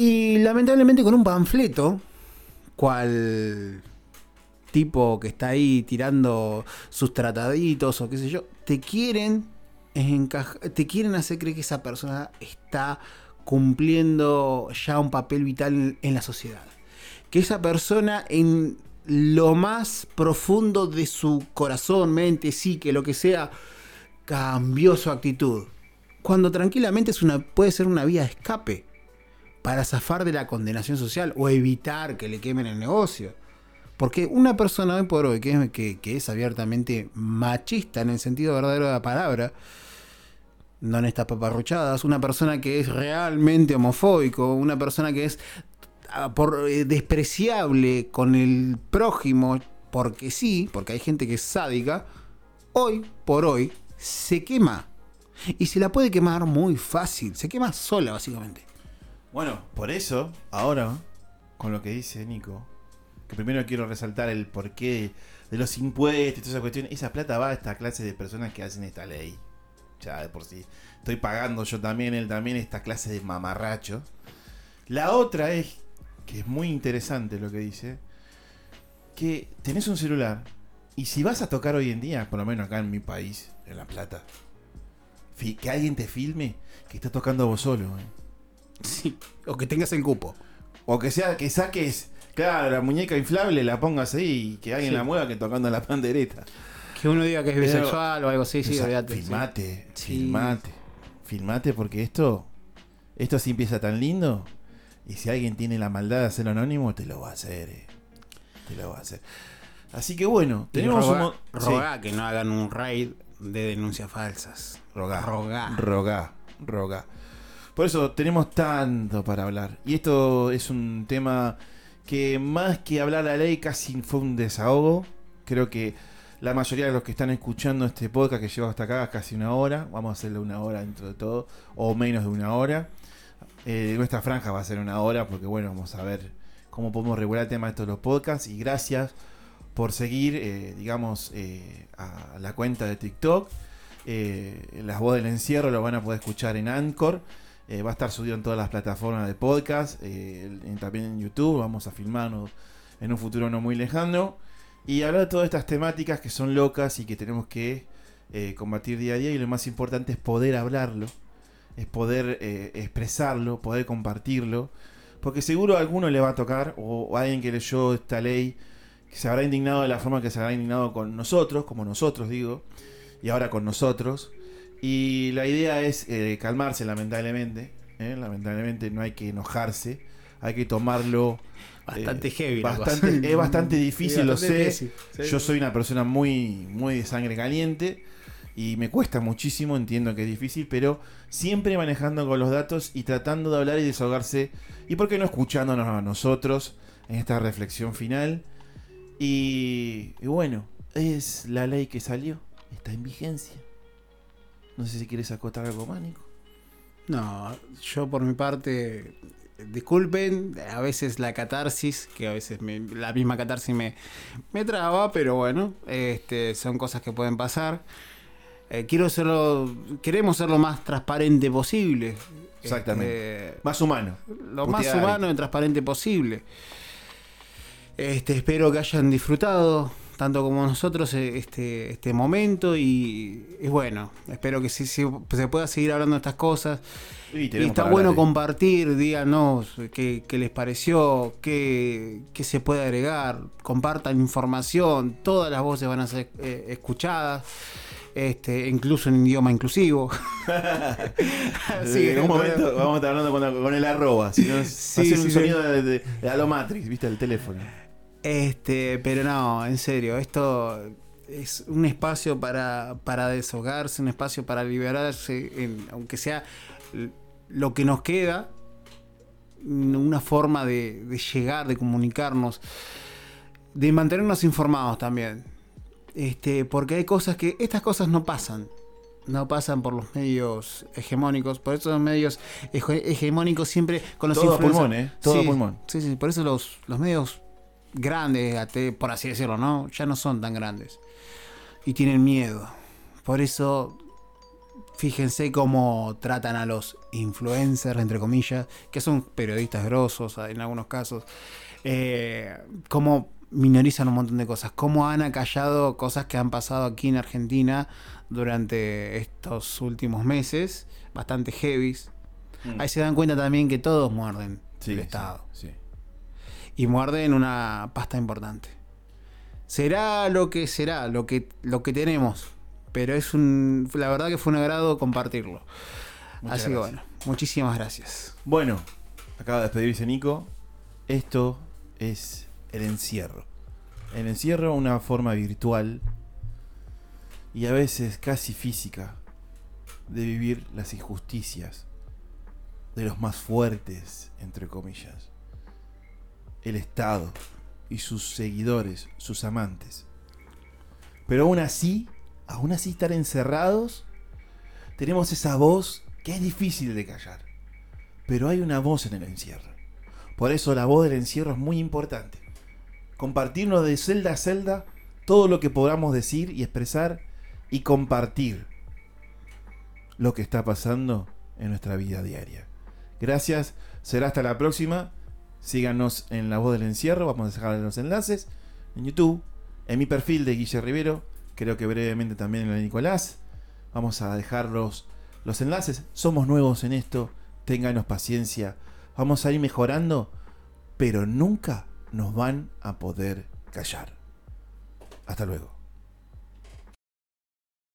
Y lamentablemente con un panfleto, cual tipo que está ahí tirando sus trataditos o qué sé yo, te quieren te quieren hacer creer que esa persona está cumpliendo ya un papel vital en, en la sociedad. Que esa persona en lo más profundo de su corazón, mente, psique, lo que sea, cambió su actitud. Cuando tranquilamente es una, puede ser una vía de escape para zafar de la condenación social o evitar que le quemen el negocio. Porque una persona hoy por hoy que es, abiertamente machista en el sentido verdadero de la palabra, no en estas paparruchadas, una persona que es realmente homofóbico, una persona que es ah, por, eh, despreciable con el prójimo, porque sí, porque hay gente que es sádica, hoy por hoy se quema. Y se la puede quemar muy fácil, se quema sola básicamente. Bueno, por eso, ahora, con lo que dice Nico, que primero quiero resaltar el porqué de los impuestos y toda esa cuestión, esa plata va a esta clase de personas que hacen esta ley. Ya de por sí. Estoy pagando yo también, él también, esta clase de mamarrachos. La otra es, que es muy interesante lo que dice, que tenés un celular y si vas a tocar hoy en día, por lo menos acá en mi país, en La Plata, que alguien te filme que estás tocando vos solo. ¿eh? Sí. O que tengas el cupo. O que sea que saques, claro, la muñeca inflable, la pongas ahí y que alguien Sí. la mueva que tocando la pandereta. Que uno diga que es Pero- bisexual o algo así, sí, olvídate, sí. filmate, Sí. filmate, filmate porque esto, esto sí empieza tan lindo. Y si alguien tiene la maldad de hacerlo anónimo, te lo va a hacer. eh. Te lo va a hacer. Así que bueno, tenemos rogá- un... sí, rogá que no hagan un raid de denuncias falsas. rogá, Rogá. rogá, rogá. Por eso tenemos tanto para hablar. Y esto es un tema que más que hablar la ley casi fue un desahogo. Creo que la mayoría de los que están escuchando este podcast que lleva hasta acá casi una hora, vamos a hacerle una hora dentro de todo, o menos de una hora. Eh, nuestra franja va a ser una hora porque bueno, vamos a ver cómo podemos regular el tema de estos los podcasts. Y gracias por seguir, eh, digamos, eh, a la cuenta de TikTok. Las voces del encierro lo van a poder escuchar en Anchor. Eh, va a estar subido en todas las plataformas de podcast. eh, también en YouTube. Vamos a filmarnos en un futuro no muy lejano. Y hablar de todas estas temáticas que son locas y que tenemos que eh, combatir día a día. Y lo más importante es poder hablarlo. Es poder expresarlo, poder compartirlo. Porque seguro a alguno le va a tocar, o, o alguien que leyó esta ley, que se habrá indignado de la forma que se habrá indignado con nosotros, como nosotros digo, y ahora con nosotros. Y la idea es eh, calmarse, lamentablemente. ¿eh? Lamentablemente no hay que enojarse, hay que tomarlo. Bastante eh, heavy. la bastante- cosa. es bastante difícil, lo bastante sé. difícil, sí. Yo soy una persona muy, muy de sangre caliente. Y me cuesta muchísimo, entiendo que es difícil, pero siempre manejando con los datos y tratando de hablar y desahogarse. Y por qué no escuchándonos a nosotros en esta reflexión final. Y, y bueno, es la ley que salió, está en vigencia. No sé si quieres acotar algo más, Nico. No, yo por mi parte, disculpen, a veces la catarsis, que a veces me- la misma catarsis me, me traba, pero bueno, este, son cosas que pueden pasar. Eh, quiero serlo, queremos ser lo más transparente posible. Exactamente. Este, Más humano. lo más Putear humano y transparente posible. Este, espero que hayan disfrutado tanto como nosotros eh, este, este momento y, y bueno, espero que sí se pueda seguir hablando de estas cosas. Y, está bueno compartir, díganos qué, qué les pareció, qué, qué se puede agregar, compartan información, todas las voces van a ser eh, escuchadas, este, incluso en idioma inclusivo. En un momento vamos a estar hablando con, con el arroba. Si no, Sí, hacer sí, un sonido de, de, de a lo Matrix, viste, el teléfono. Este, pero no, en serio, esto es un espacio para, para deshogarse, un espacio para liberarse, en- aunque sea lo que nos queda, una forma de, de llegar, de comunicarnos, de mantenernos informados también. Este, porque hay cosas que, estas cosas no pasan. No pasan por los medios hegemónicos, por eso los medios hege- hegemónicos siempre con los Todo pulmón, ¿eh? Todo Sí, pulmón. Sí, sí, por eso los, los medios grandes, por así decirlo, ¿no? Ya no son tan grandes. Y tienen miedo. Por eso, fíjense cómo tratan a los influencers, entre comillas, que son periodistas grosos en algunos casos. Eh, cómo minorizan un montón de cosas. Cómo han acallado cosas que han pasado aquí en Argentina durante estos últimos meses, bastante heavies. Mm. Ahí se dan cuenta también que todos muerden Sí, el sí, Estado sí. Y muerden una pasta importante. Será lo que será, lo que, lo que tenemos. Pero es un. La verdad que fue un agrado compartirlo. Muchas Así que bueno, muchísimas gracias. Bueno, acaba de despedirse Nico. Esto es el encierro. El encierro, una forma virtual y a veces casi física de vivir las injusticias de los más fuertes, entre comillas. El Estado y sus seguidores, sus amantes. Pero aún así, aún así estar encerrados, tenemos esa voz que es difícil de callar. Pero hay una voz en el encierro. Por eso la voz del encierro es muy importante. Compartirnos de celda a celda todo lo que podamos decir y expresar y compartir lo que está pasando en nuestra vida diaria. Gracias, será hasta la próxima. Síganos en La Voz del Encierro, vamos a dejar los enlaces en YouTube, en mi perfil de Guille Rivero, creo que brevemente también en el de Nicolás. Vamos a dejar los, los enlaces. Somos nuevos en esto, ténganos paciencia. Vamos a ir mejorando, pero nunca nos van a poder callar. Hasta luego.